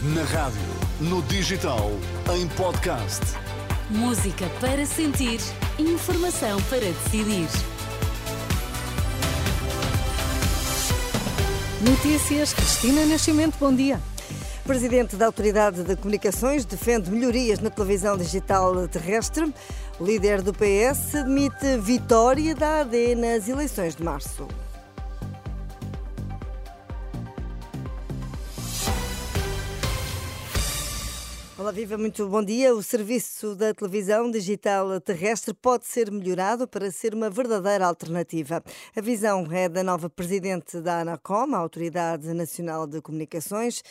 Na rádio, no digital, em podcast. Música para sentir, informação para decidir. Notícias, Cristina Nascimento, bom dia. Presidente da Autoridade de Comunicações defende melhorias na televisão digital terrestre. O líder do PS admite vitória da AD nas eleições de março. Olá, viva, muito bom dia. O serviço da televisão digital terrestre pode ser melhorado para ser uma verdadeira alternativa. A visão é da nova presidente da ANACOM, a Autoridade Nacional de Comunicações.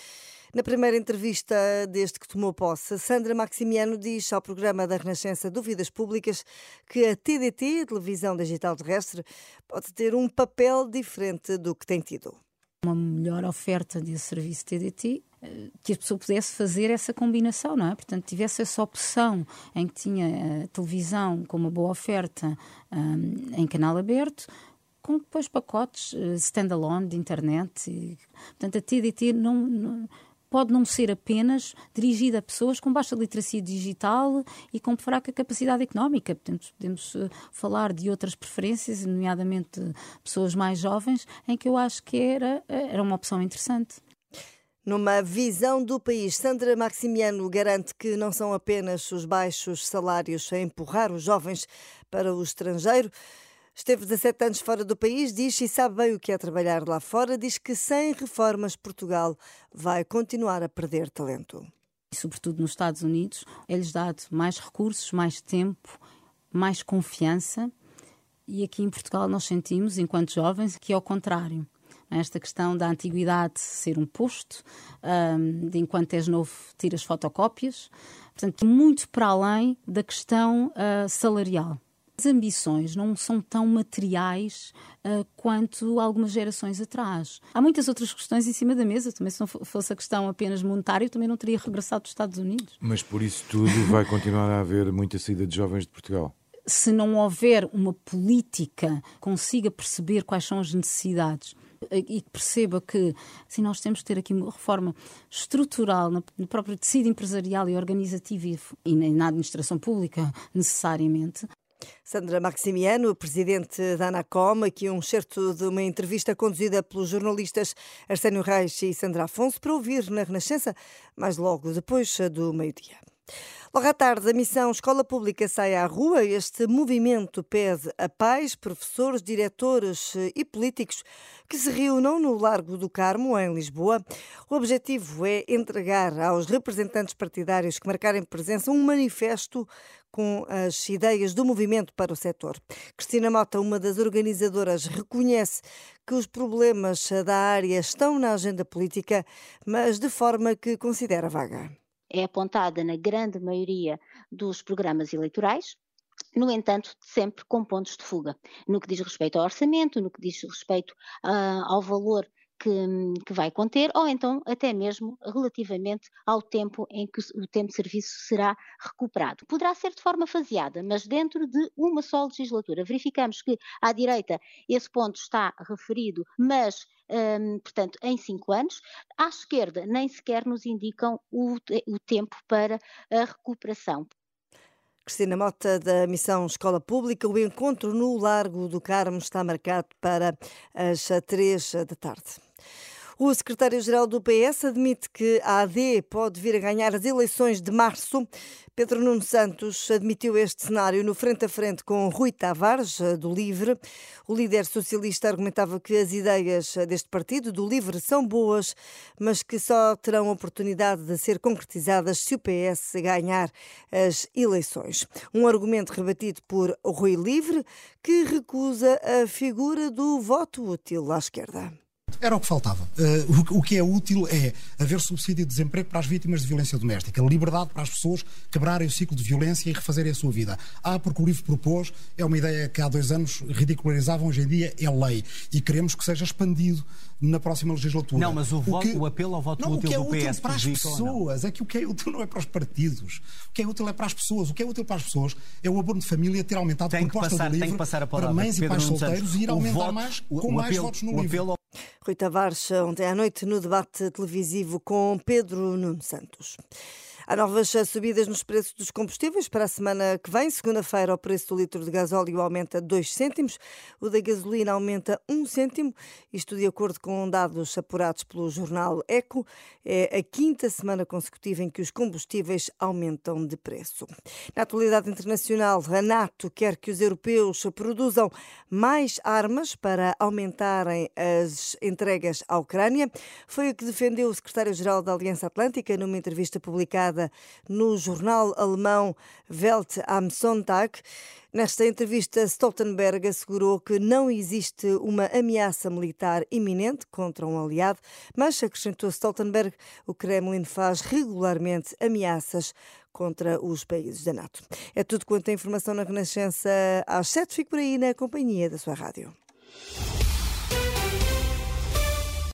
Na primeira entrevista, desde que tomou posse, Sandra Maximiano diz ao programa da Renascença Dúvidas Públicas que a TDT, a televisão digital terrestre, pode ter um papel diferente do que tem tido. Uma melhor oferta de serviço TDT eh, que a pessoa pudesse fazer essa combinação, não é? Portanto, tivesse essa opção em que tinha a televisão com uma boa oferta um, em canal aberto, com depois pacotes uh, standalone de internet. E, portanto, a TDT não, não pode não ser apenas dirigida a pessoas com baixa literacia digital e com fraca capacidade económica. Podemos uh, falar de outras preferências, nomeadamente pessoas mais jovens, em que eu acho que era, era uma opção interessante. Numa visão do país, Sandra Maximiano garante que não são apenas os baixos salários a empurrar os jovens para o estrangeiro. Esteve 17 anos fora do país, diz e sabe bem o que é trabalhar lá fora. Diz que sem reformas Portugal vai continuar a perder talento. Sobretudo nos Estados Unidos, é-lhes dado mais recursos, mais tempo, mais confiança. E aqui em Portugal nós sentimos, enquanto jovens, que é o contrário esta questão da antiguidade ser um posto, de enquanto és novo tiras fotocópias, portanto, muito para além da questão uh, salarial. As ambições não são tão materiais uh, quanto algumas gerações atrás. Há muitas outras questões em cima da mesa. Também, se não fosse a questão apenas monetária, eu também não teria regressado dos Estados Unidos. Mas por isso tudo vai continuar a haver muita saída de jovens de Portugal? Se não houver uma política que consiga perceber quais são as necessidades e que perceba que assim, nós temos que ter aqui uma reforma estrutural no, próprio tecido empresarial e organizativo e na administração pública, necessariamente, Sandra Maximiano, presidente da Anacom, aqui um certo de uma entrevista conduzida pelos jornalistas Arsénio Reis e Sandra Afonso para ouvir na Renascença, mais logo depois do meio-dia. Logo à tarde, a missão Escola Pública sai à rua. Este movimento pede a pais, professores, diretores e políticos que se reúnam no Largo do Carmo, em Lisboa. O objetivo é entregar aos representantes partidários que marcarem presença um manifesto com as ideias do movimento para o setor. Cristina Mota, uma das organizadoras, reconhece que os problemas da área estão na agenda política, mas de forma que considera vaga é apontada na grande maioria dos programas eleitorais, no entanto, sempre com pontos de fuga, no que diz respeito ao orçamento, no que diz respeito uh, ao valor que, que, vai conter, ou então até mesmo relativamente ao tempo em que o tempo de serviço será recuperado. Poderá ser de forma faseada, mas dentro de uma só legislatura. Verificamos que à direita esse ponto está referido, mas um, portanto, em cinco anos. À esquerda, nem sequer nos indicam o, o tempo para a recuperação. Cristina Mota, da Missão Escola Pública. O encontro no Largo do Carmo está marcado para as três da tarde. O secretário-geral do PS admite que a AD pode vir a ganhar as eleições de março. Pedro Nuno Santos admitiu este cenário no frente a frente com Rui Tavares, do Livre. O líder socialista argumentava que as ideias deste partido, do Livre, são boas, mas que só terão oportunidade de ser concretizadas se o PS ganhar as eleições. Um argumento rebatido por Rui Livre, que recusa a figura do voto útil à esquerda. Era o que faltava. Uh, o, o, que é útil é haver subsídio de desemprego para as vítimas de violência doméstica, liberdade para as pessoas quebrarem o ciclo de violência e refazerem a sua vida. Ah, porque o livro propôs, é uma ideia que há dois anos ridicularizavam, hoje em dia é lei. E queremos que seja expandido na próxima legislatura. Não, mas o, voto, o, que, o apelo ao voto não, útil o que é útil PS para as pessoas é que o que é útil não é para os partidos. O que é útil é para as pessoas. O que é útil para as pessoas é o abono de família ter aumentado a proposta passar, do livro para mães e pais solteiros e ir aumentar voto, mais com mais apelo, votos no livro. Rui Tavares, ontem à noite, no debate televisivo com Pedro Nuno Santos. Há novas subidas nos preços dos combustíveis para a semana que vem. Segunda-feira, o preço do litro de gasóleo aumenta 2 cêntimos, o da gasolina aumenta 1 cêntimo. Isto de acordo com dados apurados pelo jornal Eco. É a quinta semana consecutiva em que os combustíveis aumentam de preço. Na atualidade internacional, a NATO quer que os europeus produzam mais armas para aumentarem as entregas à Ucrânia. Foi o que defendeu o secretário-geral da Aliança Atlântica numa entrevista publicada no jornal alemão Welt am Sonntag. Nesta entrevista, Stoltenberg assegurou que não existe uma ameaça militar iminente contra um aliado, mas acrescentou Stoltenberg, o Kremlin faz regularmente ameaças contra os países da NATO. É tudo quanto a informação na Renascença às sete. Fico por aí na companhia da sua rádio.